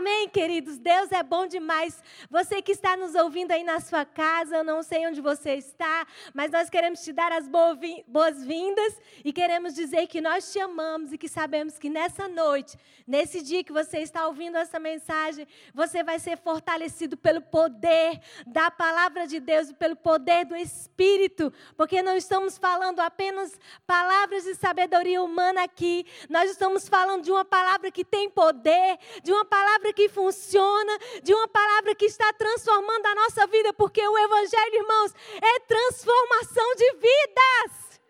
Amém, queridos? Deus é bom demais. Você que está nos ouvindo aí na sua casa, eu não sei onde você está, mas nós queremos te dar as boas-vindas e queremos dizer que nós te amamos e que sabemos que nessa noite, nesse dia que você está ouvindo essa mensagem, você vai ser fortalecido pelo poder da palavra de Deus e pelo poder do Espírito, porque não estamos falando apenas palavras de sabedoria humana aqui, nós estamos falando de uma palavra que tem poder, de uma palavra palavra que funciona, de uma palavra que está transformando a nossa vida, porque o Evangelho, irmãos, é transformação de vidas.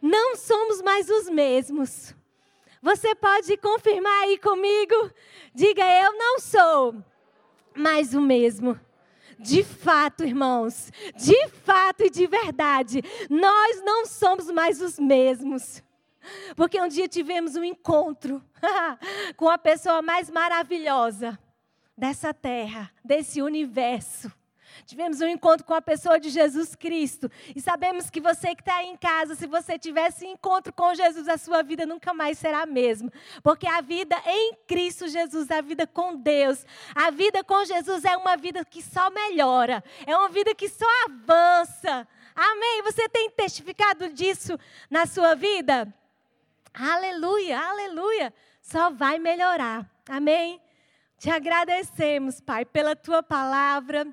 Não somos mais os mesmos. Você pode confirmar aí comigo? Diga, eu não sou mais o mesmo. De fato, irmãos, de fato e de verdade, nós não somos mais os mesmos. Porque um dia tivemos um encontro com a pessoa mais maravilhosa dessa terra, desse universo. Tivemos um encontro com a pessoa de Jesus Cristo. E sabemos que você que está aí em casa, se você tivesse encontro com Jesus, a sua vida nunca mais será a mesma. Porque a vida em Cristo Jesus, a vida com Deus, a vida com Jesus é uma vida que só melhora, é uma vida que só avança. Amém? Você tem testificado disso na sua vida? Aleluia, aleluia. Só vai melhorar. Amém? Te agradecemos, Pai, pela tua palavra.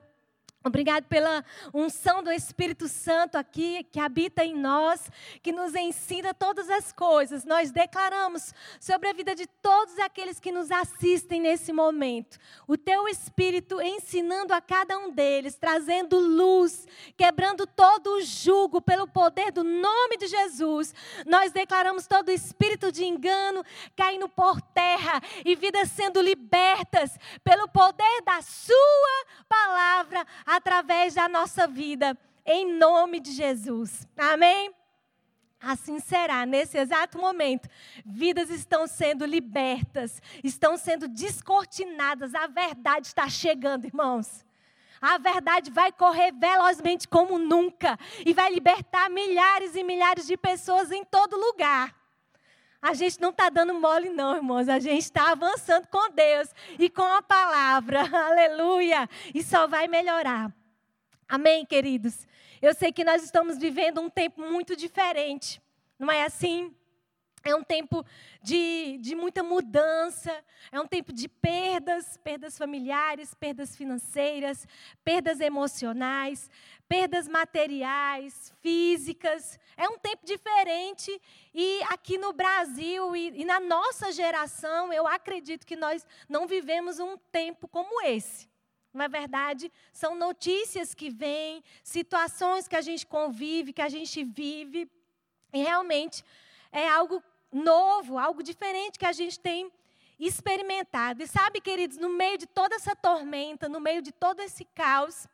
Obrigado pela unção do Espírito Santo aqui, que habita em nós, que nos ensina todas as coisas. Nós declaramos sobre a vida de todos aqueles que nos assistem nesse momento. O teu Espírito ensinando a cada um deles, trazendo luz, quebrando todo o jugo pelo poder do nome de Jesus. Nós declaramos todo espírito de engano caindo por terra e vidas sendo libertas pelo poder da Sua palavra através da nossa vida, em nome de Jesus. Amém? Assim será, nesse exato momento. Vidas estão sendo libertas, estão sendo descortinadas, a verdade está chegando, irmãos. A verdade vai correr velozmente como nunca e vai libertar milhares e milhares de pessoas em todo lugar. A gente não está dando mole, não, irmãos. A gente está avançando com Deus e com a palavra. Aleluia. E só vai melhorar. Amém, queridos? Eu sei que nós estamos vivendo um tempo muito diferente. Não é assim? É um tempo de, de muita mudança, é um tempo de perdas, perdas familiares, perdas financeiras, perdas emocionais, perdas materiais, físicas. É um tempo diferente e aqui no Brasil e, e na nossa geração, eu acredito que nós não vivemos um tempo como esse. Na verdade, são notícias que vêm, situações que a gente convive, que a gente vive, e realmente é algo novo, algo diferente que a gente tem experimentado. E sabe, queridos, no meio de toda essa tormenta, no meio de todo esse caos,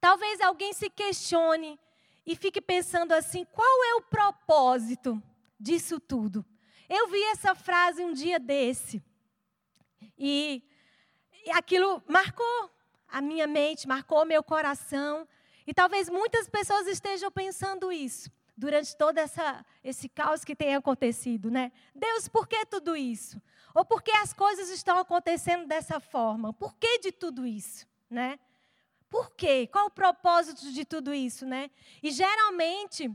talvez alguém se questione e fique pensando assim: qual é o propósito disso tudo? Eu vi essa frase um dia desse. E, e aquilo marcou a minha mente, marcou meu coração. E talvez muitas pessoas estejam pensando isso durante todo essa, esse caos que tem acontecido, né? Deus, por que tudo isso? Ou por que as coisas estão acontecendo dessa forma? Por que de tudo isso, né? Por quê? Qual o propósito de tudo isso, né? E geralmente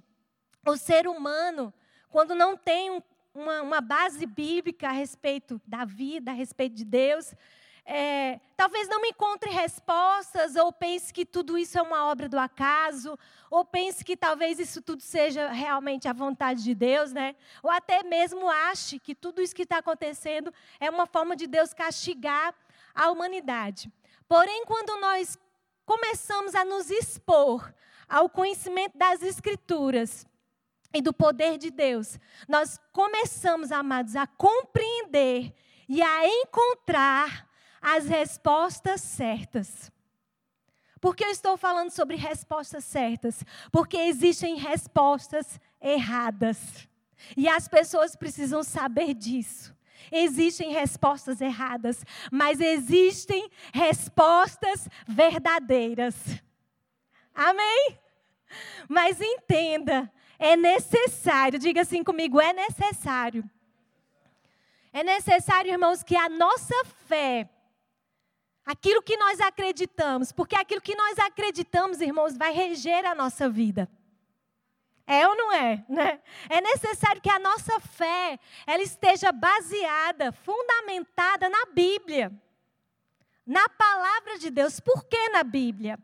o ser humano, quando não tem um, uma, uma base bíblica a respeito da vida, a respeito de Deus, é, talvez não encontre respostas, ou pense que tudo isso é uma obra do acaso, ou pense que talvez isso tudo seja realmente a vontade de Deus, né? Ou até mesmo ache que tudo isso que está acontecendo é uma forma de Deus castigar a humanidade. Porém, quando nós começamos a nos expor ao conhecimento das Escrituras, e do poder de Deus, nós começamos, amados, a compreender e a encontrar as respostas certas. Por que eu estou falando sobre respostas certas? Porque existem respostas erradas. E as pessoas precisam saber disso. Existem respostas erradas, mas existem respostas verdadeiras. Amém? Mas entenda, é necessário, diga assim comigo, é necessário É necessário, irmãos, que a nossa fé, aquilo que nós acreditamos, porque aquilo que nós acreditamos, irmãos, vai reger a nossa vida. É ou não é? Né? É necessário que a nossa fé ela esteja baseada, fundamentada na Bíblia, na palavra de Deus. Por que na Bíblia?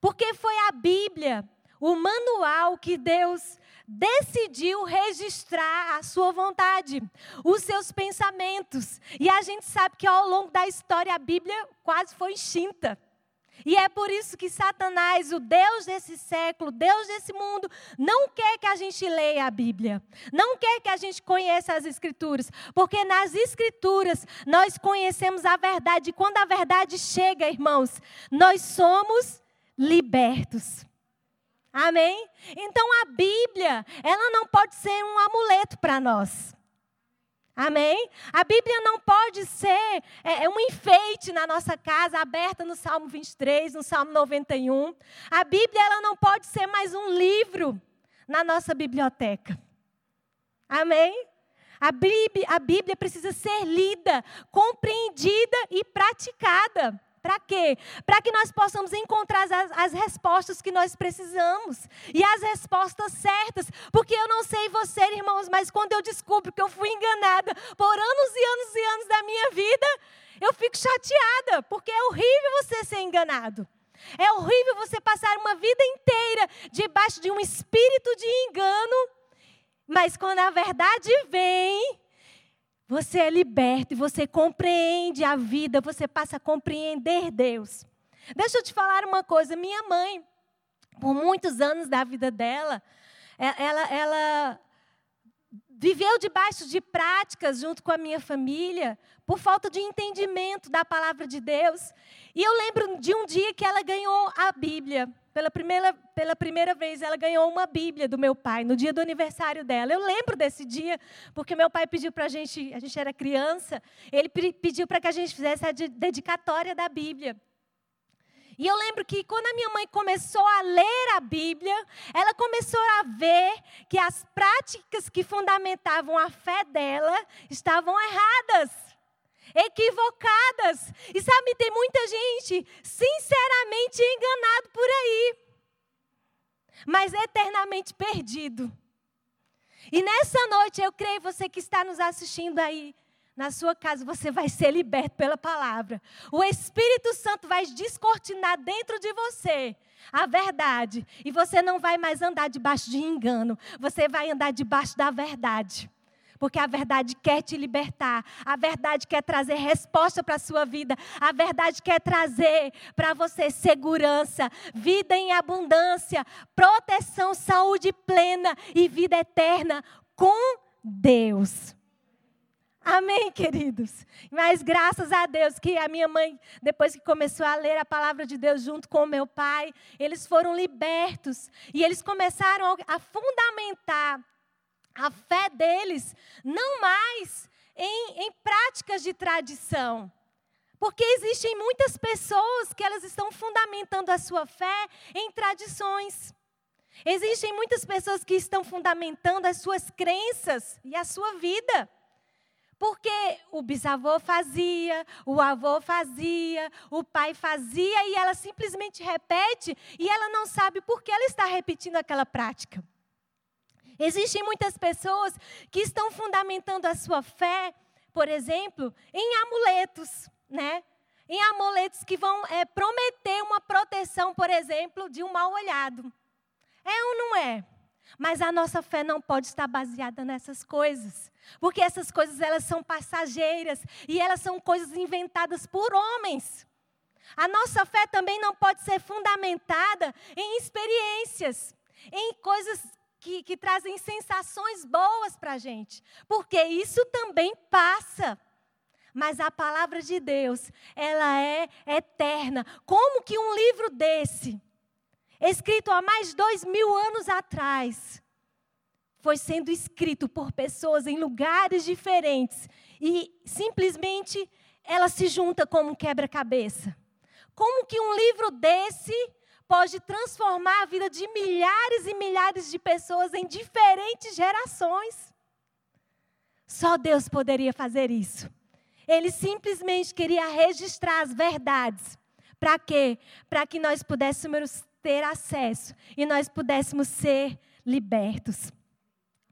Porque foi a Bíblia, o manual que Deus decidiu registrar a sua vontade, os seus pensamentos. E a gente sabe que ao longo da história a Bíblia quase foi extinta. E é por isso que Satanás, o Deus desse século, Deus desse mundo, não quer que a gente leia a Bíblia. Não quer que a gente conheça as Escrituras. Porque nas Escrituras nós conhecemos a verdade. E quando a verdade chega, irmãos, nós somos libertos. Amém? Então a Bíblia, ela não pode ser um amuleto para nós. Amém? A Bíblia não pode ser é, é, um enfeite na nossa casa, aberta no Salmo 23, no Salmo 91. A Bíblia ela não pode ser mais um livro na nossa biblioteca. Amém? A Bíblia, a Bíblia precisa ser lida, compreendida e praticada. Para quê? Para que nós possamos encontrar as, as, respostas que nós precisamos. E as respostas certas. Porque eu não sei você, irmãos, mas quando eu descubro que eu fui enganada por anos e anos e anos da minha vida, eu fico chateada. Porque é horrível você ser enganado. É horrível você passar uma vida inteira debaixo de um espírito de engano. Mas quando a verdade vem, você é liberto e você compreende a vida, você passa a compreender Deus. Deixa eu te falar uma coisa: minha mãe, por muitos anos da vida dela, é, ela, ela viveu debaixo de práticas junto com a minha família, por falta de entendimento da palavra de Deus. E eu lembro de um dia que ela ganhou a Bíblia. Pela primeira, pela primeira vez, ela ganhou uma Bíblia do meu pai, no dia do aniversário dela. Eu lembro desse dia, porque meu pai pediu para a gente, a gente era criança, ele pediu para que a gente fizesse a dedicatória da Bíblia. E eu lembro que quando a minha mãe começou a ler a Bíblia, ela começou a ver que as práticas que fundamentavam a fé dela estavam erradas equivocadas. E sabe, tem muita gente sinceramente enganado por aí, mas eternamente perdido. E nessa noite, eu creio, você que está nos assistindo aí, na sua casa, você vai ser liberto pela palavra. O Espírito Santo vai descortinar dentro de você a verdade. E você não vai mais andar debaixo de engano. Você vai andar debaixo da verdade porque a verdade quer te libertar, a verdade quer trazer resposta para a sua vida, a verdade quer trazer para você segurança, vida em abundância, proteção, saúde plena e vida eterna com Deus. Amém, queridos? Mas graças a Deus que a minha mãe, depois que começou a ler a palavra de Deus junto com o meu pai, eles foram libertos e eles começaram a fundamentar a fé deles não mais em, em práticas de tradição. Porque existem muitas pessoas que elas estão fundamentando a sua fé em tradições. Existem muitas pessoas que estão fundamentando as suas crenças e a sua vida. Porque o bisavô fazia, o avô fazia, o pai fazia e ela simplesmente repete e ela não sabe por que ela está repetindo aquela prática. Existem muitas pessoas que estão fundamentando a sua fé, por exemplo, em amuletos, né? Em amuletos que vão é, prometer uma proteção, por exemplo, de um mal olhado. É ou não é? Mas a nossa fé não pode estar baseada nessas coisas, porque essas coisas elas são passageiras e elas são coisas inventadas por homens. A nossa fé também não pode ser fundamentada em experiências, em coisas que, que trazem sensações boas para a gente, porque isso também passa. Mas a palavra de Deus, ela é eterna. Como que um livro desse, escrito há mais de dois mil anos atrás, foi sendo escrito por pessoas em lugares diferentes e simplesmente ela se junta como um quebra-cabeça? Como que um livro desse pode transformar a vida de milhares e milhares de pessoas em diferentes gerações. Só Deus poderia fazer isso. Ele simplesmente queria registrar as verdades. Para quê? Para que nós pudéssemos ter acesso e nós pudéssemos ser libertos.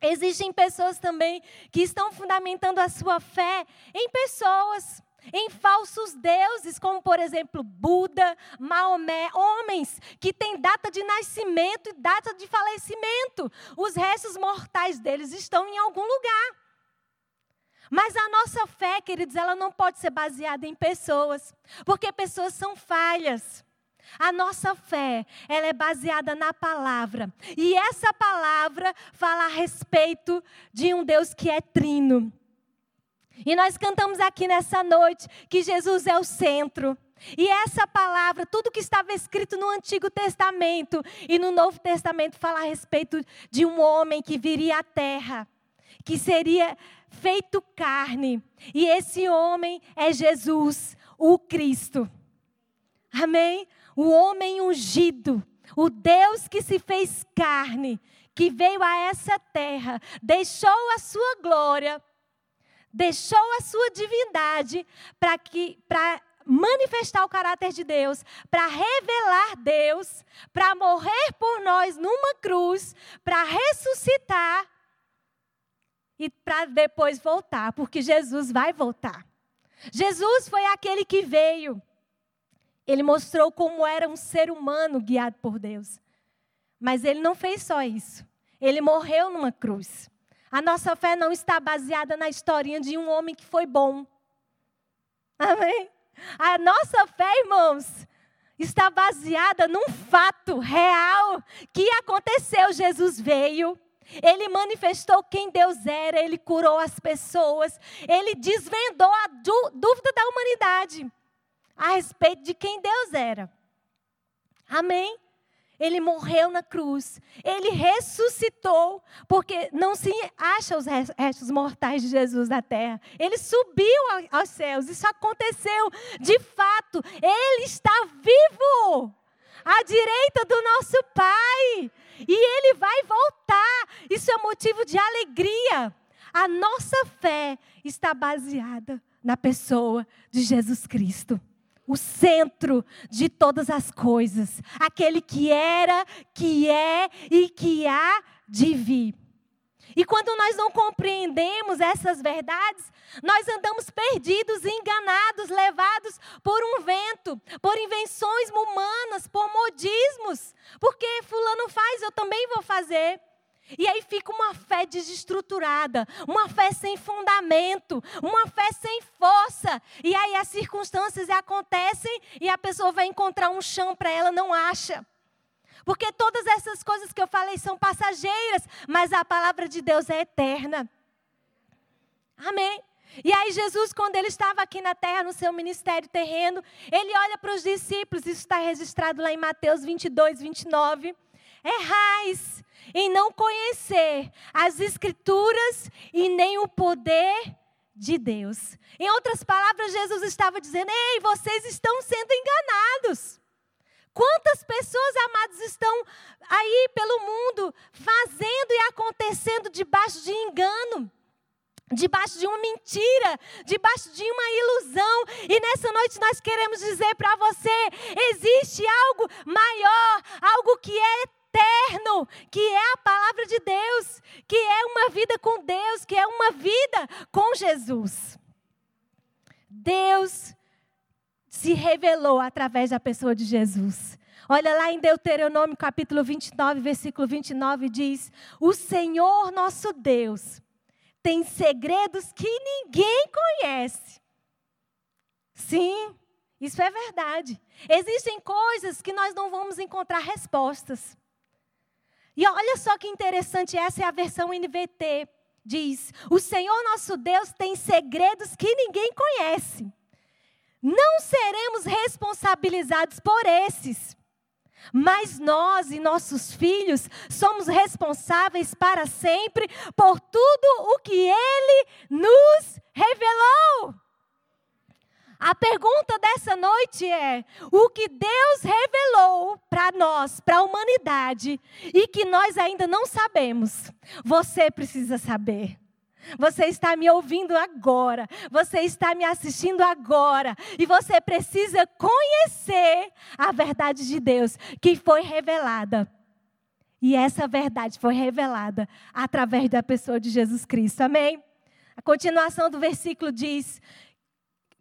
Existem pessoas também que estão fundamentando a sua fé em pessoas, em falsos deuses, como por exemplo Buda, Maomé, homens que têm data de nascimento e data de falecimento. Os restos mortais deles estão em algum lugar. Mas a nossa fé, queridos, ela não pode ser baseada em pessoas, porque pessoas são falhas. A nossa fé, ela é baseada na palavra. E essa palavra fala a respeito de um Deus que é trino. E nós cantamos aqui nessa noite que Jesus é o centro. E essa palavra, tudo que estava escrito no Antigo Testamento e no Novo Testamento fala a respeito de um homem que viria à terra, que seria feito carne. E esse homem é Jesus, o Cristo. Amém? O homem ungido, o Deus que se fez carne, que veio a essa terra, deixou a sua glória, deixou a sua divindade para que para manifestar o caráter de Deus, para revelar Deus, para morrer por nós numa cruz, para ressuscitar e para depois voltar, porque Jesus vai voltar. Jesus foi aquele que veio. Ele mostrou como era um ser humano guiado por Deus. Mas ele não fez só isso. Ele morreu numa cruz. A nossa fé não está baseada na historinha de um homem que foi bom. Amém? A nossa fé, irmãos, está baseada num fato real que aconteceu. Jesus veio, ele manifestou quem Deus era, ele curou as pessoas, ele desvendou a dúvida da humanidade a respeito de quem Deus era. Amém? Ele morreu na cruz, ele ressuscitou, porque não se acha os restos mortais de Jesus na terra. Ele subiu aos céus, isso aconteceu de fato. Ele está vivo à direita do nosso Pai. E ele vai voltar. Isso é motivo de alegria. A nossa fé está baseada na pessoa de Jesus Cristo. O centro de todas as coisas. Aquele que era, que é e que há de vir. E quando nós não compreendemos essas verdades, nós andamos perdidos, enganados, levados por um vento, por invenções humanas, por modismos. Porque fulano faz, eu também vou fazer. E aí fica uma fé desestruturada, uma fé sem fundamento, uma fé sem força. E aí as circunstâncias acontecem e a pessoa vai encontrar um chão para ela, não acha. Porque todas essas coisas que eu falei são passageiras, mas a palavra de Deus é eterna. Amém. E aí, Jesus, quando ele estava aqui na terra, no seu ministério terreno, ele olha para os discípulos, isso está registrado lá em Mateus 22, 29. Errais em não conhecer as Escrituras e nem o poder de Deus. Em outras palavras, Jesus estava dizendo: Ei, vocês estão sendo enganados. Quantas pessoas, amados, estão aí pelo mundo fazendo e acontecendo debaixo de engano? Debaixo de uma mentira, debaixo de uma ilusão, e nessa noite nós queremos dizer para você: existe algo maior, algo que é eterno, que é a palavra de Deus, que é uma vida com Deus, que é uma vida com Jesus. Deus se revelou através da pessoa de Jesus. Olha lá em Deuteronômio capítulo 29, versículo 29 diz: "O Senhor nosso Deus tem segredos que ninguém conhece". Sim, isso é verdade. Existem coisas que nós não vamos encontrar respostas. E olha só que interessante, essa é a versão NVT. Diz: O Senhor nosso Deus tem segredos que ninguém conhece não seremos responsabilizados por esses. Mas nós e nossos filhos somos responsáveis para sempre por tudo o que Ele nos revelou. A pergunta dessa noite é: o que Deus revelou para nós, para a humanidade, e que nós ainda não sabemos, você precisa saber. Você está me ouvindo agora. Você está me assistindo agora. E você precisa conhecer a verdade de Deus que foi revelada. E essa verdade foi revelada através da pessoa de Jesus Cristo. Amém? A continuação do versículo diz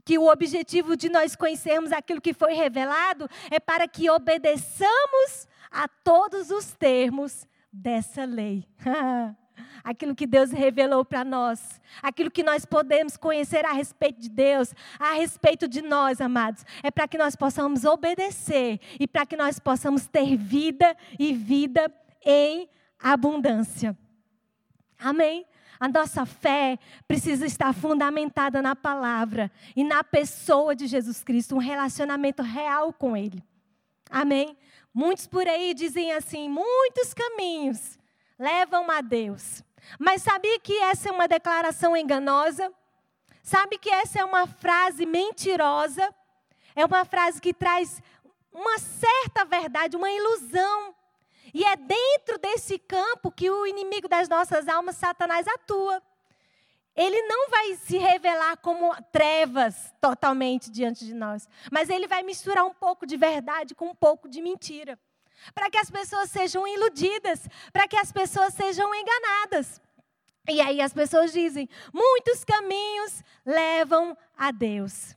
que o objetivo de nós conhecermos aquilo que foi revelado é para que obedeçamos a todos os termos dessa lei. aquilo que Deus revelou para nós, aquilo que nós podemos conhecer a respeito de Deus, a respeito de nós, amados, é para que nós possamos obedecer e para que nós possamos ter vida e vida em abundância. Amém? A nossa fé precisa estar fundamentada na palavra e na pessoa de Jesus Cristo, um relacionamento real com Ele. Amém? Muitos por aí dizem assim: muitos caminhos levam a Deus. Mas sabia que essa é uma declaração enganosa? Sabe que essa é uma frase mentirosa? É uma frase que traz uma certa verdade, uma ilusão. E é dentro desse campo que o inimigo das nossas almas, Satanás, atua. Ele não vai se revelar como trevas totalmente diante de nós, mas ele vai misturar um pouco de verdade com um pouco de mentira, para que as pessoas sejam iludidas, para que as pessoas sejam enganadas. E aí as pessoas dizem: muitos caminhos levam a Deus.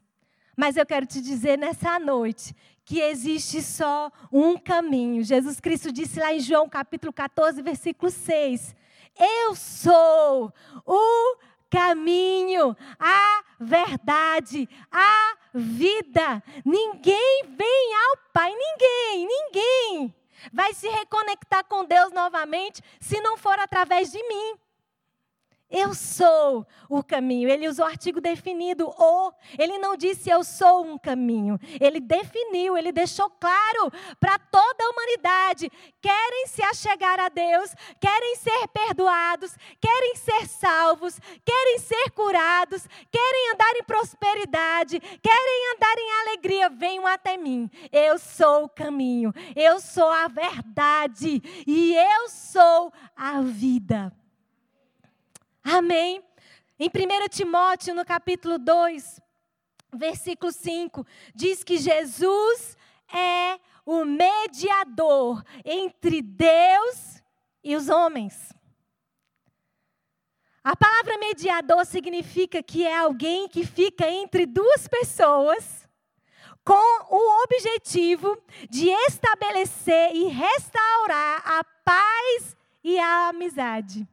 Mas eu quero te dizer nessa noite que existe só um caminho. Jesus Cristo disse lá em João capítulo 14, versículo 6: Eu sou o caminho, a verdade, a vida. Ninguém vem ao Pai, ninguém, ninguém vai se reconectar com Deus novamente se não for através de mim. Eu sou o caminho. Ele usou o artigo definido, o. Ele não disse eu sou um caminho. Ele definiu, ele deixou claro para toda a humanidade. Querem se achegar a Deus, querem ser perdoados, querem ser salvos, querem ser curados, querem andar em prosperidade, querem andar em alegria. Venham até mim. Eu sou o caminho, eu sou a verdade e eu sou a vida. Amém? Em 1 Timóteo, no capítulo 2, versículo 5, diz que Jesus é o mediador entre Deus e os homens. A palavra mediador significa que é alguém que fica entre duas pessoas com o objetivo de estabelecer e restaurar a paz e a amizade.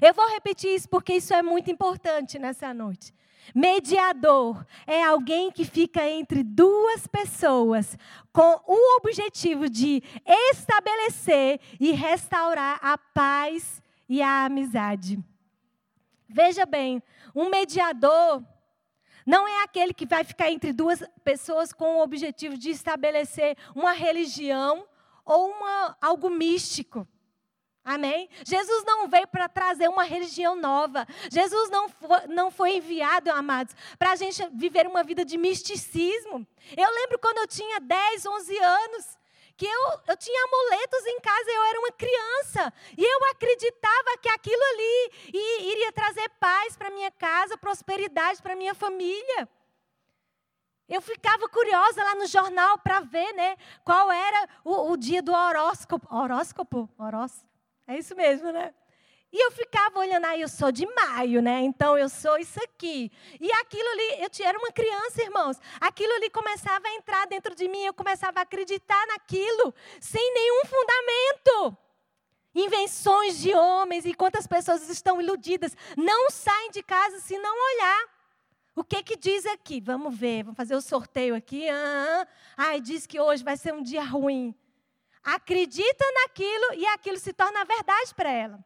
Eu vou repetir isso porque isso é muito importante nessa noite. Mediador é alguém que fica entre duas pessoas com o objetivo de estabelecer e restaurar a paz e a amizade. Veja bem, um mediador não é aquele que vai ficar entre duas pessoas com o objetivo de estabelecer uma religião ou uma, algo místico. Amém? Jesus não veio para trazer uma religião nova. Jesus não foi, não foi enviado, amados, para a gente viver uma vida de misticismo. Eu lembro quando eu tinha 10, 11 anos, que eu, eu tinha amuletos em casa, eu era uma criança. E eu acreditava que aquilo ali iria trazer paz para minha casa, prosperidade para minha família. Eu ficava curiosa lá no jornal para ver né, qual era o, o dia do horóscopo. Horóscopo? Horóscopo? É isso mesmo, né? E eu ficava olhando, aí ah, eu sou de maio, né? Então eu sou isso aqui. E aquilo ali, eu era uma criança, irmãos. Aquilo ali começava a entrar dentro de mim, eu começava a acreditar naquilo, sem nenhum fundamento. Invenções de homens, e quantas pessoas estão iludidas, não saem de casa se não olhar. O que que diz aqui? Vamos ver, vamos fazer o sorteio aqui. Ah, ai, diz que hoje vai ser um dia ruim acredita naquilo e aquilo se torna verdade para ela.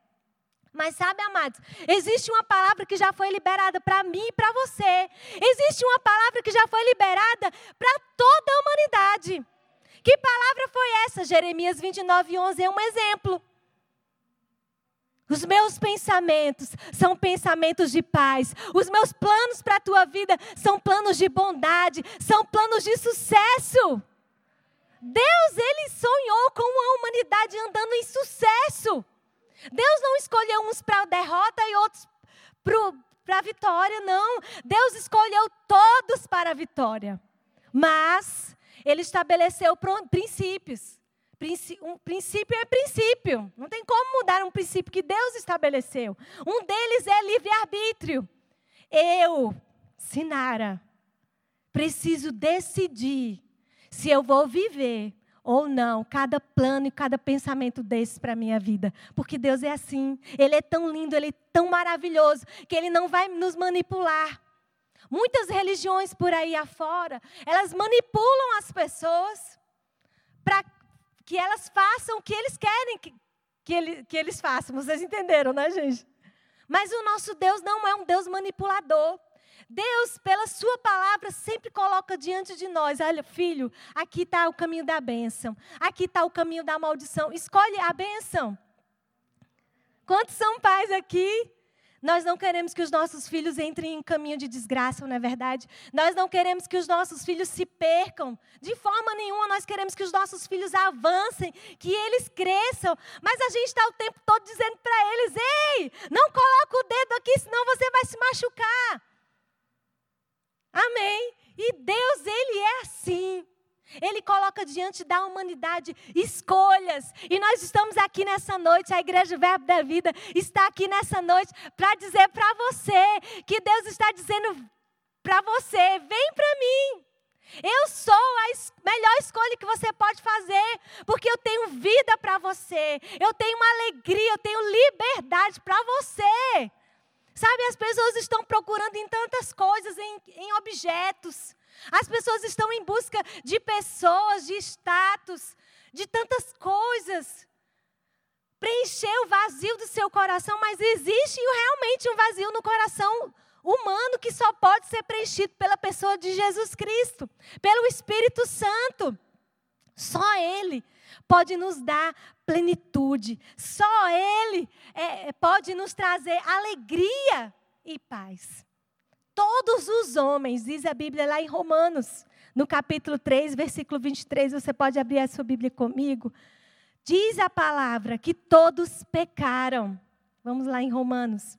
Mas sabe, amados, existe uma palavra que já foi liberada para mim e para você. Existe uma palavra que já foi liberada para toda a humanidade. Que palavra foi essa? Jeremias 29, 11 é um exemplo. Os meus pensamentos são pensamentos de paz. Os meus planos para a tua vida são planos de bondade, são planos de sucesso. Deus, ele sonhou com uma humanidade andando em sucesso. Deus não escolheu uns para derrota e outros para a vitória, não. Deus escolheu todos para a vitória. Mas ele estabeleceu princípios. Um princípio é princípio. Não tem como mudar um princípio que Deus estabeleceu. Um deles é livre-arbítrio. Eu, Sinara, preciso decidir se eu vou viver ou não cada plano e cada pensamento desse para a minha vida. Porque Deus é assim. Ele é tão lindo, ele é tão maravilhoso, que ele não vai nos manipular. Muitas religiões por aí afora, elas manipulam as pessoas para que elas façam o que eles querem que, que, ele, que eles façam. Vocês entenderam, né, gente? Mas o nosso Deus não é um Deus manipulador. Deus, pela Sua palavra, sempre coloca diante de nós: olha, filho, aqui está o caminho da bênção, aqui está o caminho da maldição. Escolhe a bênção. Quantos são pais aqui? Nós não queremos que os nossos filhos entrem em caminho de desgraça, não é verdade? Nós não queremos que os nossos filhos se percam. De forma nenhuma, nós queremos que os nossos filhos avancem, que eles cresçam. Mas a gente está o tempo todo dizendo para eles: ei, não coloca o dedo aqui, senão você vai se machucar. Amém? E Deus, Ele é assim. Ele coloca diante da humanidade escolhas. E nós estamos aqui nessa noite, a Igreja Verbo da Vida está aqui nessa noite para dizer para você que Deus está dizendo para você: vem para mim. Eu sou a es melhor escolha que você pode fazer, porque eu tenho vida para você, eu tenho uma alegria, eu tenho liberdade para você. Sabe, as pessoas estão procurando em tantas coisas, em, em objetos. As pessoas estão em busca de pessoas, de status, de tantas coisas. Preencher o vazio do seu coração, mas existe realmente um vazio no coração humano que só pode ser preenchido pela pessoa de Jesus Cristo, pelo Espírito Santo. Só Ele pode nos dar plenitude. Só Ele é, pode nos trazer alegria e paz. Todos os homens, diz a Bíblia lá em Romanos, no capítulo 3, versículo 23, você pode abrir a sua Bíblia comigo. Diz a palavra que todos pecaram. Vamos lá em Romanos.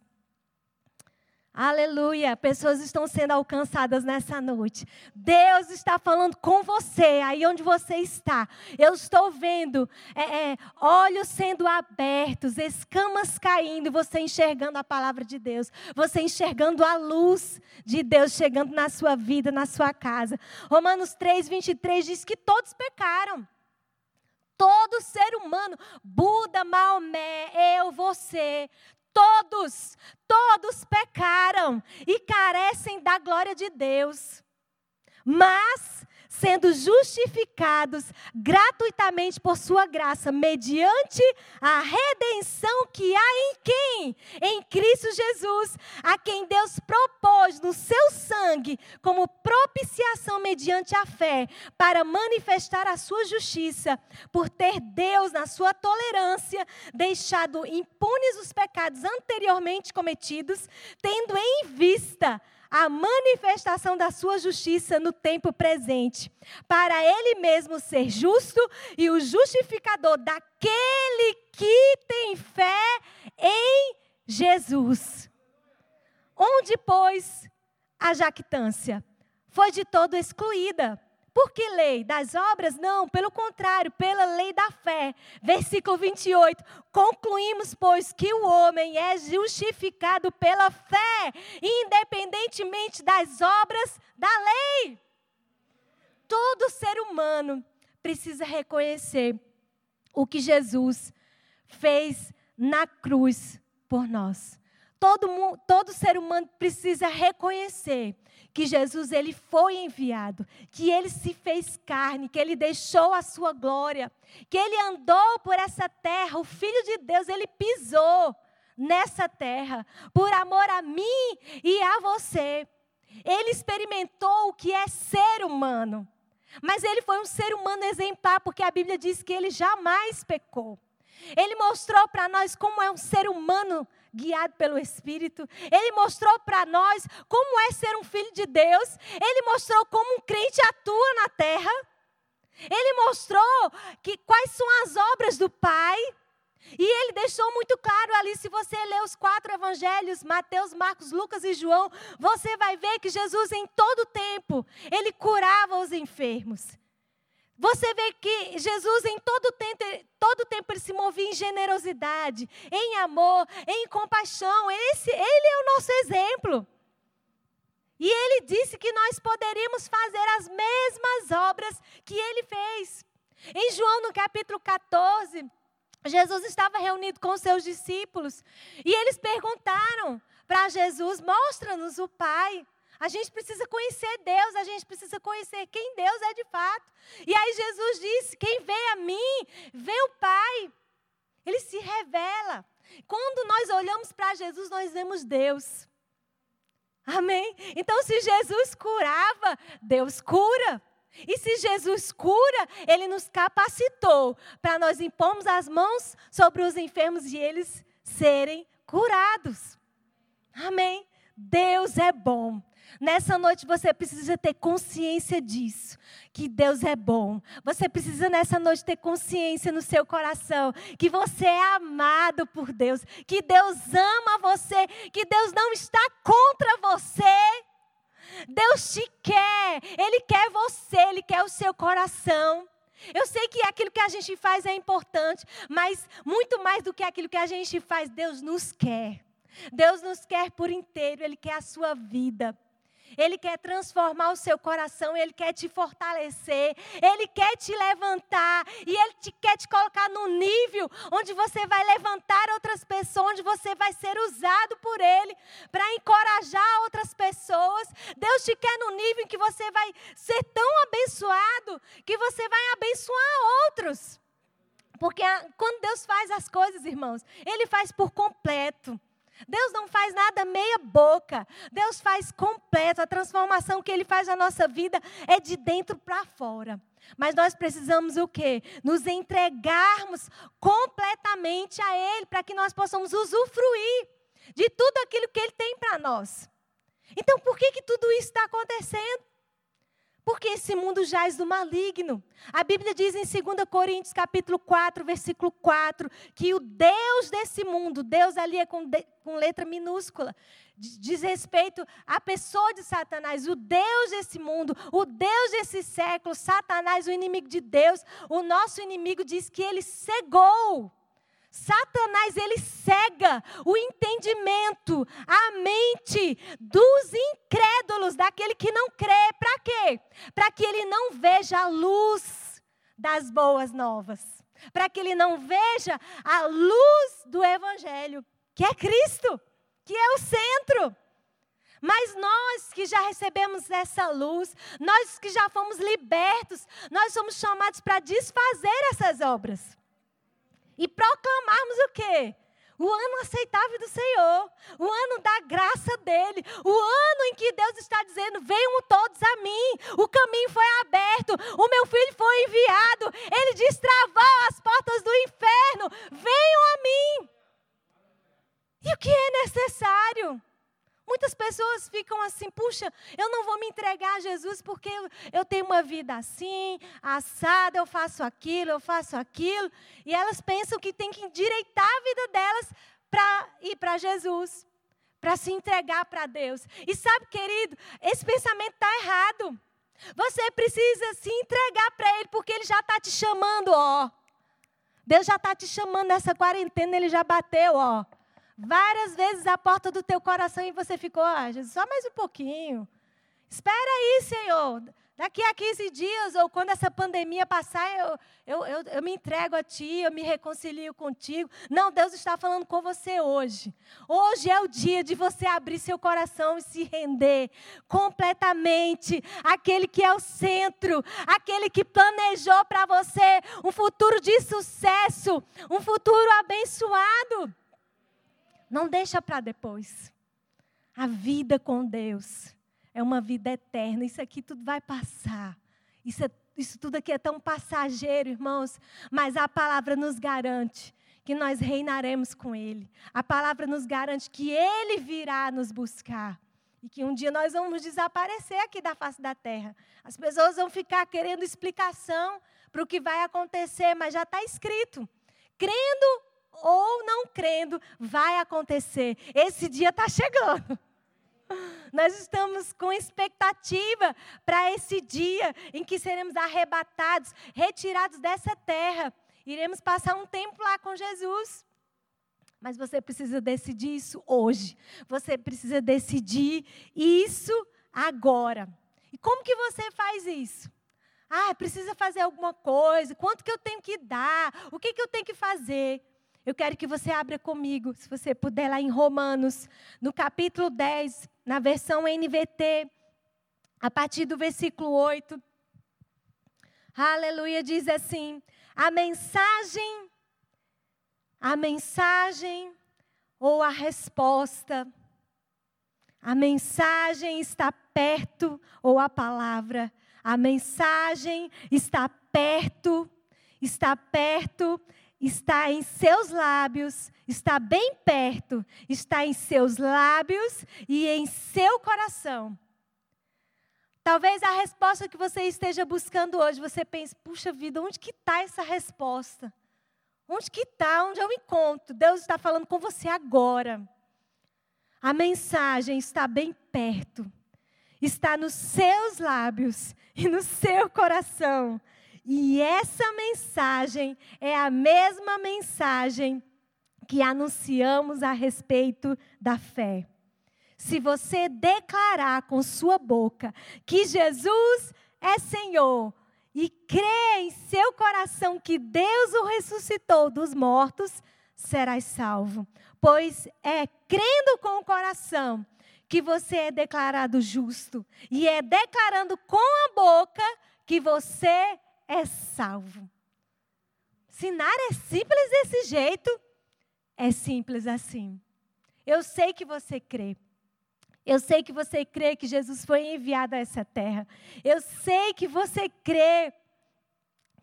Aleluia. Pessoas estão sendo alcançadas nessa noite. Deus está falando com você, aí onde você está. Eu estou vendo é, é, olhos sendo abertos, escamas caindo, você enxergando a palavra de Deus. Você enxergando a luz de Deus chegando na sua vida, na sua casa. Romanos 3, 23 diz que todos pecaram. Todo ser humano, Buda, Maomé, eu, você, todos, todos pecaram e carecem da glória de Deus. Mas sendo justificados gratuitamente por sua graça, mediante a redenção que há em quem? Em Cristo Jesus, a quem Deus propôs no seu sangue como propiciação mediante a fé, para manifestar a sua justiça, por ter Deus, na sua tolerância, deixado impunes os pecados anteriormente cometidos, tendo em vista a manifestação da sua justiça no tempo presente, para ele mesmo ser justo e o justificador daquele que tem fé em Jesus. Onde, pois, a jactância foi de todo excluída. Por que lei? Das obras? Não, pelo contrário, pela lei da fé. Versículo 28. Concluímos, pois, que o homem é justificado pela fé, independentemente das obras da lei. Todo ser humano precisa reconhecer o que Jesus fez na cruz por nós. Todo, todo ser humano precisa reconhecer que Jesus ele foi enviado, que ele se fez carne, que ele deixou a sua glória, que ele andou por essa terra, o filho de Deus, ele pisou nessa terra por amor a mim e a você. Ele experimentou o que é ser humano. Mas ele foi um ser humano exemplar, porque a Bíblia diz que ele jamais pecou. Ele mostrou para nós como é um ser humano guiado pelo Espírito. Ele mostrou para nós como é ser um filho de Deus. Ele mostrou como um crente atua na terra. Ele mostrou que quais são as obras do Pai. E ele deixou muito claro ali, se você ler os quatro evangelhos, Mateus, Marcos, Lucas e João, você vai ver que Jesus em todo tempo, ele curava os enfermos. Você vê que Jesus em todo tempo, todo tempo ele se movia em generosidade, em amor, em compaixão. Esse, ele é o nosso exemplo. E ele disse que nós poderíamos fazer as mesmas obras que ele fez. Em João, no capítulo 14, Jesus estava reunido com seus discípulos e eles perguntaram para Jesus: Mostra-nos o Pai. A gente precisa conhecer Deus, a gente precisa conhecer quem Deus é de fato. E aí Jesus disse: Quem vê a mim, vê o Pai. Ele se revela. Quando nós olhamos para Jesus, nós vemos Deus. Amém? Então, se Jesus curava, Deus cura. E se Jesus cura, ele nos capacitou para nós impormos as mãos sobre os enfermos e eles serem curados. Amém? Deus é bom. Nessa noite você precisa ter consciência disso, que Deus é bom. Você precisa nessa noite ter consciência no seu coração que você é amado por Deus, que Deus ama você, que Deus não está contra você. Deus te quer, Ele quer você, Ele quer o seu coração. Eu sei que aquilo que a gente faz é importante, mas muito mais do que aquilo que a gente faz, Deus nos quer. Deus nos quer por inteiro, Ele quer a sua vida. Ele quer transformar o seu coração, Ele quer te fortalecer, Ele quer te levantar e Ele te, quer te colocar no nível onde você vai levantar outras pessoas, onde você vai ser usado por Ele para encorajar outras pessoas. Deus te quer no nível em que você vai ser tão abençoado que você vai abençoar outros. Porque quando Deus faz as coisas, irmãos, Ele faz por completo. Deus não faz nada meia boca. Deus faz completo. A transformação que Ele faz na nossa vida é de dentro para fora. Mas nós precisamos o quê? Nos entregarmos completamente a Ele para que nós possamos usufruir de tudo aquilo que Ele tem para nós. Então, por que, que tudo isso está acontecendo? Porque esse mundo jaz do maligno. A Bíblia diz em 2 Coríntios, capítulo 4, versículo 4, que o Deus desse mundo, Deus ali é com, de, com letra minúscula, diz respeito à pessoa de Satanás, o Deus desse mundo, o Deus desse século, Satanás, o inimigo de Deus, o nosso inimigo diz que ele cegou Satanás ele cega o entendimento, a mente dos incrédulos, daquele que não crê. Para quê? Para que ele não veja a luz das boas novas. Para que ele não veja a luz do evangelho, que é Cristo, que é o centro. Mas nós que já recebemos essa luz, nós que já fomos libertos, nós somos chamados para desfazer essas obras e proclamarmos o quê? O ano aceitável do Senhor, o ano da graça dele, o ano em que Deus está dizendo: venham todos a mim, o caminho foi aberto, o meu filho foi enviado, ele destravou as portas do inferno, venham a mim. E o que é necessário? Muitas pessoas ficam assim, puxa, eu não vou me entregar a Jesus porque eu, eu tenho uma vida assim, assada, eu faço aquilo, eu faço aquilo. E elas pensam que tem que endireitar a vida delas para ir para Jesus, para se entregar para Deus. E sabe, querido, esse pensamento está errado. Você precisa se entregar para Ele, porque Ele já está te chamando, ó. Deus já está te chamando nessa quarentena, Ele já bateu, ó várias vezes a porta do teu coração e você ficou, ah, Jesus, só mais um pouquinho. Espera aí, Senhor. Daqui a 15 dias, ou quando essa pandemia passar, eu, eu, eu, eu, me entrego a Ti, eu me reconcilio contigo. Não, Deus está falando com você hoje. Hoje é o dia de você abrir seu coração e se render completamente àquele que é o centro, aquele que planejou para você um futuro de sucesso, um futuro abençoado. Não deixa para depois. A vida com Deus é uma vida eterna. Isso aqui tudo vai passar. Isso, é, isso tudo aqui é tão passageiro, irmãos. Mas a palavra nos garante que nós reinaremos com Ele. A palavra nos garante que Ele virá nos buscar. E que um dia nós vamos desaparecer aqui da face da terra. As pessoas vão ficar querendo explicação para o que vai acontecer, mas já está escrito. Crendo ou não crendo, vai acontecer. Esse dia está chegando. Nós estamos com expectativa para esse dia em que seremos arrebatados, retirados dessa terra. Iremos passar um tempo lá com Jesus. Mas você precisa decidir isso hoje. Você precisa decidir isso agora. E como que você faz isso? Ah, precisa fazer alguma coisa. Quanto que eu tenho que dar? O que, que eu tenho que fazer? Eu quero que você abra comigo, se você puder, lá em Romanos, no capítulo 10, na versão NVT, a partir do versículo 8. Aleluia, diz assim: a mensagem, a mensagem ou a resposta, a mensagem está perto ou a palavra, a mensagem está perto, está perto está em seus lábios, está bem perto, está em seus lábios e em seu coração. Talvez a resposta que você esteja buscando hoje, você pense, puxa vida, onde que está essa resposta? Onde que está? Onde eu encontro? Deus está falando com você agora. A mensagem está bem perto. Está nos seus lábios e no seu coração. E essa mensagem é a mesma mensagem que anunciamos a respeito da fé. Se você declarar com sua boca que Jesus é Senhor e crer em seu coração que Deus o ressuscitou dos mortos, serás salvo. Pois é crendo com o coração que você é declarado justo e é declarando com a boca que você é salvo. Sinar é simples desse jeito? É simples assim. Eu sei que você crê. Eu sei que você crê que Jesus foi enviado a essa terra. Eu sei que você crê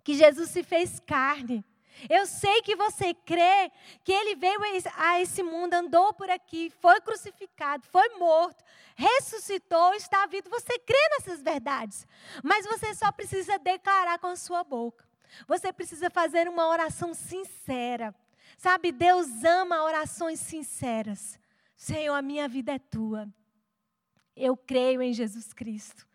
que Jesus se fez carne. Eu sei que você crê que ele veio a esse mundo, andou por aqui, foi crucificado, foi morto, ressuscitou, está vivo. Você crê nessas verdades, mas você só precisa declarar com a sua boca. Você precisa fazer uma oração sincera. Sabe, Deus ama orações sinceras. Senhor, a minha vida é tua. Eu creio em Jesus Cristo.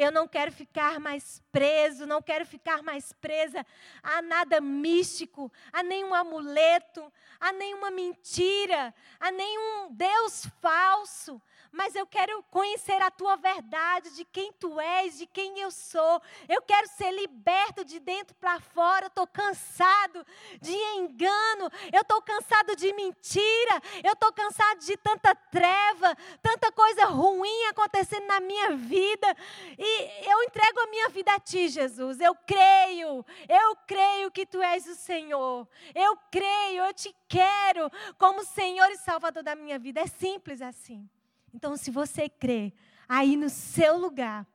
Eu não quero ficar mais preso, não quero ficar mais presa a nada místico, a nenhum amuleto, a nenhuma mentira, a nenhum Deus falso, mas eu quero conhecer a tua verdade, de quem tu és, de quem eu sou. Eu quero ser liberto de dentro para fora. Eu estou cansado de engano, eu estou cansado de mentira, eu estou cansado de tanta treva, tanta coisa ruim acontecendo na minha vida. E eu entrego a minha vida a ti, Jesus. Eu creio, eu creio que tu és o Senhor. Eu creio, eu te quero como Senhor e Salvador da minha vida. É simples assim. Então, se você crê, aí no seu lugar,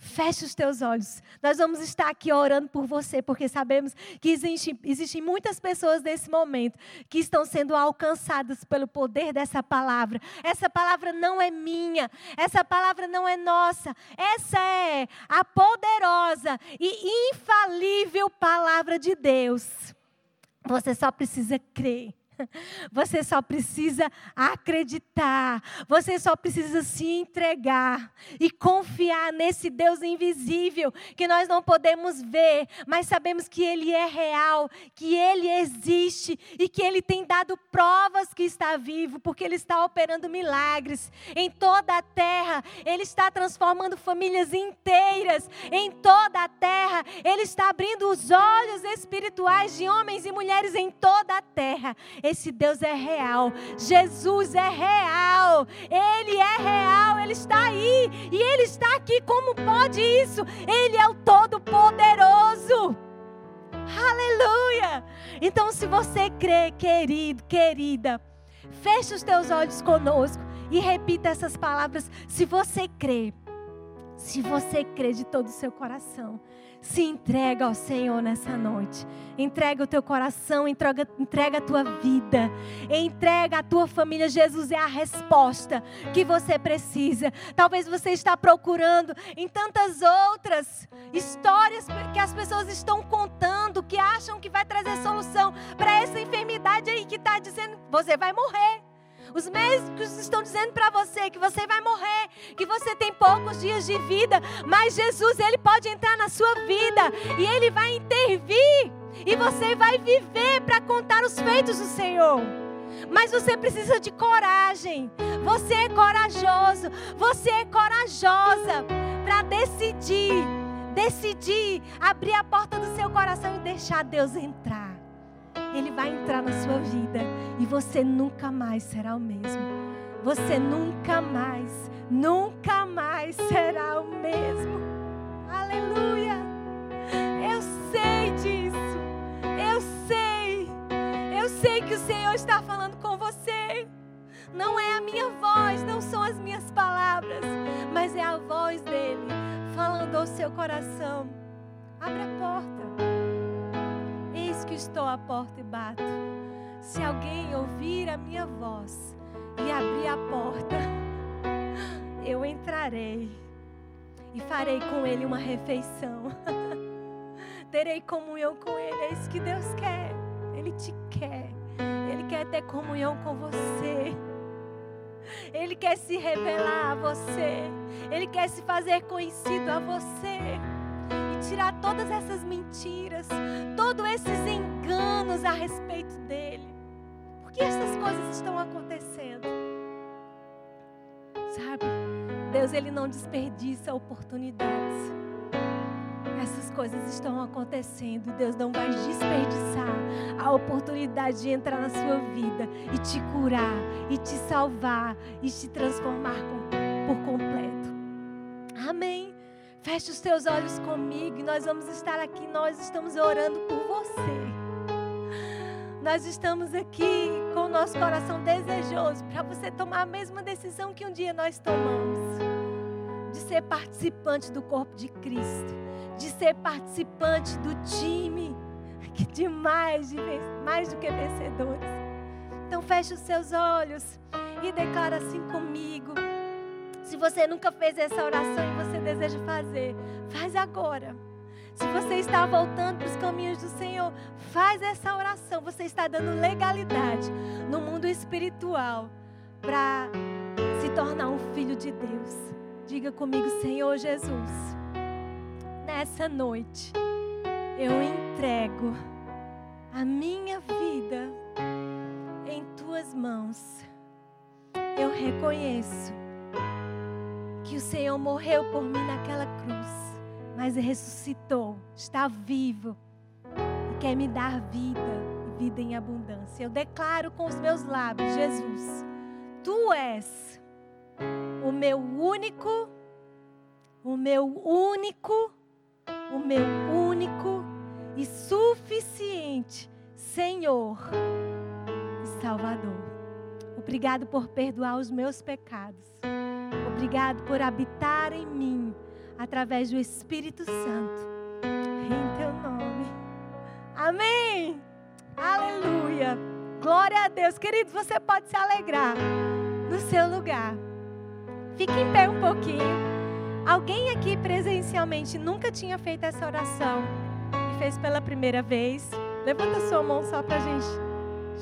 feche os teus olhos. Nós vamos estar aqui orando por você, porque sabemos que existe, existem muitas pessoas nesse momento que estão sendo alcançadas pelo poder dessa palavra. Essa palavra não é minha, essa palavra não é nossa, essa é a poderosa e infalível palavra de Deus. Você só precisa crer. Você só precisa acreditar. Você só precisa se entregar e confiar nesse Deus invisível que nós não podemos ver, mas sabemos que Ele é real, que Ele existe e que Ele tem dado provas que está vivo, porque Ele está operando milagres em toda a terra. Ele está transformando famílias inteiras em toda a terra. Ele está abrindo os olhos espirituais de homens e mulheres em toda a terra. Esse Deus é real. Jesus é real. Ele é real. Ele está aí. E Ele está aqui. Como pode isso? Ele é o Todo-Poderoso. Aleluia! Então, se você crê, querido, querida, feche os teus olhos conosco e repita essas palavras. Se você crê, se você crê de todo o seu coração, se entrega ao Senhor nessa noite. Entrega o teu coração, entrega, entrega a tua vida, entrega a tua família. Jesus é a resposta que você precisa. Talvez você está procurando em tantas outras histórias que as pessoas estão contando, que acham que vai trazer solução para essa enfermidade aí que está dizendo, você vai morrer. Os médicos estão dizendo para você que você vai morrer, que você tem poucos dias de vida, mas Jesus, ele pode entrar na sua vida e ele vai intervir e você vai viver para contar os feitos do Senhor. Mas você precisa de coragem. Você é corajoso, você é corajosa para decidir, decidir abrir a porta do seu coração e deixar Deus entrar. Ele vai entrar na sua vida e você nunca mais será o mesmo. Você nunca mais, nunca mais será o mesmo. Aleluia! Eu sei disso. Eu sei. Eu sei que o Senhor está falando com você. Não é a minha voz, não são as minhas palavras, mas é a voz dele falando ao seu coração. Abre a porta estou à porta e bato. Se alguém ouvir a minha voz e abrir a porta, eu entrarei e farei com ele uma refeição. Terei comunhão com ele. É isso que Deus quer. Ele te quer. Ele quer ter comunhão com você. Ele quer se revelar a você. Ele quer se fazer conhecido a você tirar todas essas mentiras, todos esses enganos a respeito dele. Por que essas coisas estão acontecendo? Sabe? Deus ele não desperdiça oportunidades. Essas coisas estão acontecendo Deus não vai desperdiçar a oportunidade de entrar na sua vida e te curar, e te salvar, e te transformar por completo. Amém. Feche os teus olhos comigo e nós vamos estar aqui. Nós estamos orando por você. Nós estamos aqui com o nosso coração desejoso para você tomar a mesma decisão que um dia nós tomamos de ser participante do corpo de Cristo, de ser participante do time que de mais, de mais do que vencedores. Então feche os seus olhos e declara assim comigo. Você nunca fez essa oração e você deseja fazer, faz agora. Se você está voltando para os caminhos do Senhor, faz essa oração. Você está dando legalidade no mundo espiritual para se tornar um filho de Deus. Diga comigo, Senhor Jesus, nessa noite eu entrego a minha vida em tuas mãos. Eu reconheço que o Senhor morreu por mim naquela cruz, mas ressuscitou, está vivo e quer me dar vida e vida em abundância. Eu declaro com os meus lábios, Jesus, tu és o meu único, o meu único, o meu único e suficiente Senhor e Salvador. Obrigado por perdoar os meus pecados. Obrigado por habitar em mim através do Espírito Santo. Em teu nome. Amém. Aleluia. Glória a Deus. Queridos, você pode se alegrar no seu lugar. Fique em pé um pouquinho. Alguém aqui presencialmente nunca tinha feito essa oração e fez pela primeira vez? Levanta sua mão só para a gente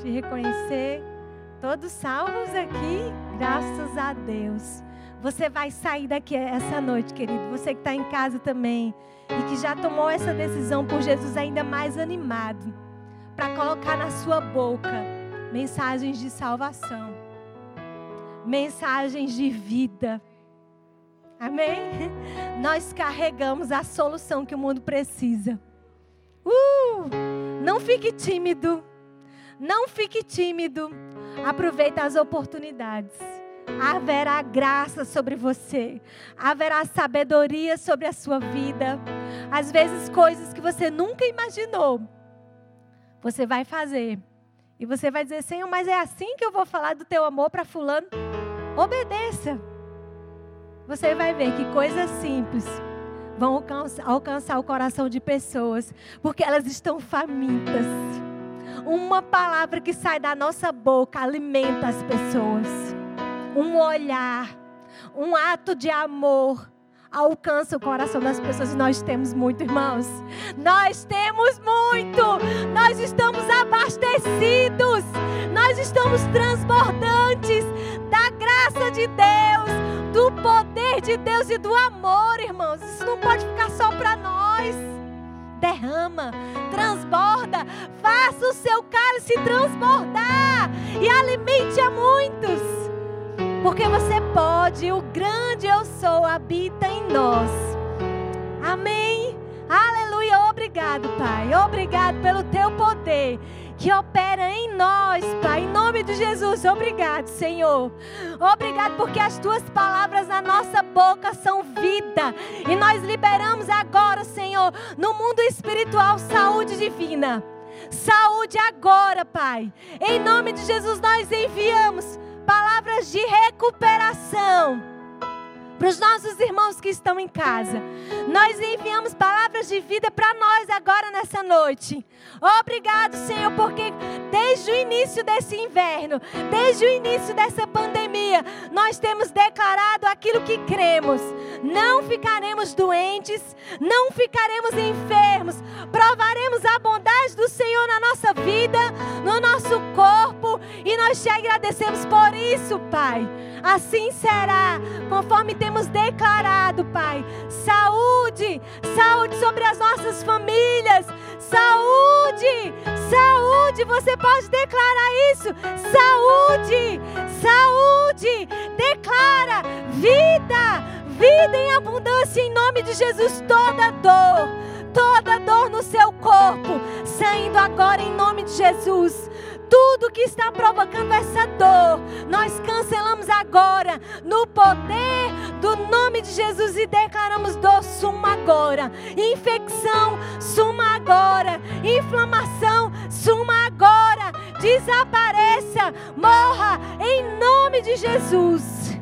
te reconhecer. Todos salvos aqui? Graças a Deus. Você vai sair daqui essa noite, querido. Você que está em casa também e que já tomou essa decisão por Jesus ainda mais animado para colocar na sua boca mensagens de salvação, mensagens de vida. Amém? Nós carregamos a solução que o mundo precisa. Uh! Não fique tímido. Não fique tímido. Aproveita as oportunidades haverá graça sobre você, haverá sabedoria sobre a sua vida. Às vezes, coisas que você nunca imaginou, você vai fazer. E você vai dizer, Senhor, mas é assim que eu vou falar do teu amor para Fulano? Obedeça. Você vai ver que coisas simples vão alcançar o coração de pessoas, porque elas estão famintas. Uma palavra que sai da nossa boca alimenta as pessoas um olhar, um ato de amor alcança o coração das pessoas. E nós temos muito, irmãos. Nós temos muito. Nós estamos abastecidos. Nós estamos transbordantes da graça de Deus, do poder de Deus e do amor, irmãos. Isso não pode ficar só para nós. Derrama, transborda, faça o seu cálice transbordar e alimente a muitos. Porque você pode, o grande eu sou habita em nós. Amém. Aleluia. Obrigado, Pai. Obrigado pelo teu poder que opera em nós, Pai. Em nome de Jesus, obrigado, Senhor. Obrigado porque as tuas palavras na nossa boca são vida. E nós liberamos agora, Senhor, no mundo espiritual, saúde divina. Saúde agora, Pai. Em nome de Jesus, nós enviamos palavras de recuperação para os nossos irmãos que estão em casa. Nós enviamos palavras de vida para nós agora nessa noite. Obrigado, Senhor, porque desde o início desse inverno, desde o início dessa pandemia, nós temos declarado aquilo que cremos. Não ficaremos doentes, não ficaremos enfermos, provaremos a bondade do Senhor na nossa vida, no nosso corpo, e nós te agradecemos por isso, Pai. Assim será, conforme temos declarado, Pai. Saúde, saúde sobre as nossas famílias. Saúde, saúde. Você pode declarar isso. Saúde, saúde. Declara vida, vida em abundância em nome de Jesus. Toda dor, toda dor no seu corpo, saindo agora em nome de Jesus tudo que está provocando essa dor, nós cancelamos agora no poder do nome de Jesus e declaramos dor suma agora, infecção suma agora, inflamação suma agora, desapareça, morra em nome de Jesus.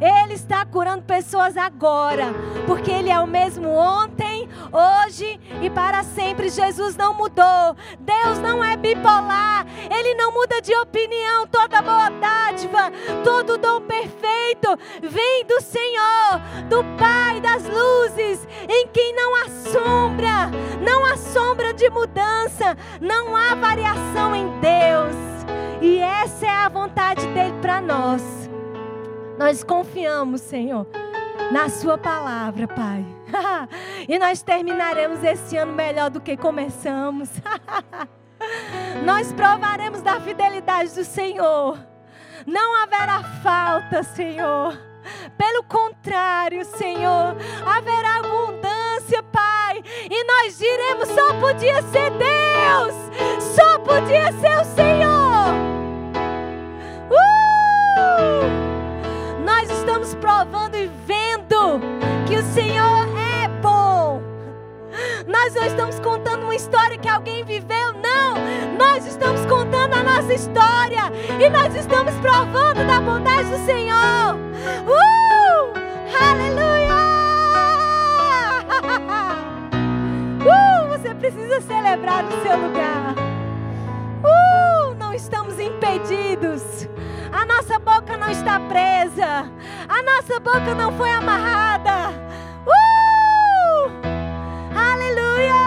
Ele está curando pessoas agora, porque Ele é o mesmo ontem, hoje e para sempre. Jesus não mudou. Deus não é bipolar. Ele não muda de opinião. Toda boa dádiva, todo dom perfeito vem do Senhor, do Pai das luzes, em quem não há sombra, não há sombra de mudança, não há variação em Deus. E essa é a vontade dele para nós. Nós confiamos, Senhor, na Sua palavra, Pai. e nós terminaremos esse ano melhor do que começamos. nós provaremos da fidelidade do Senhor. Não haverá falta, Senhor. Pelo contrário, Senhor, haverá abundância, Pai. E nós diremos: só podia ser Deus, só podia ser o Senhor. estamos provando e vendo que o Senhor. Nós não estamos contando uma história que alguém viveu, não. Nós estamos contando a nossa história e nós estamos provando da bondade do Senhor. Uh! Aleluia! Uh! Você precisa celebrar no seu lugar. Uh! Não estamos impedidos. A nossa boca não está presa. A nossa boca não foi amarrada Hallelujah.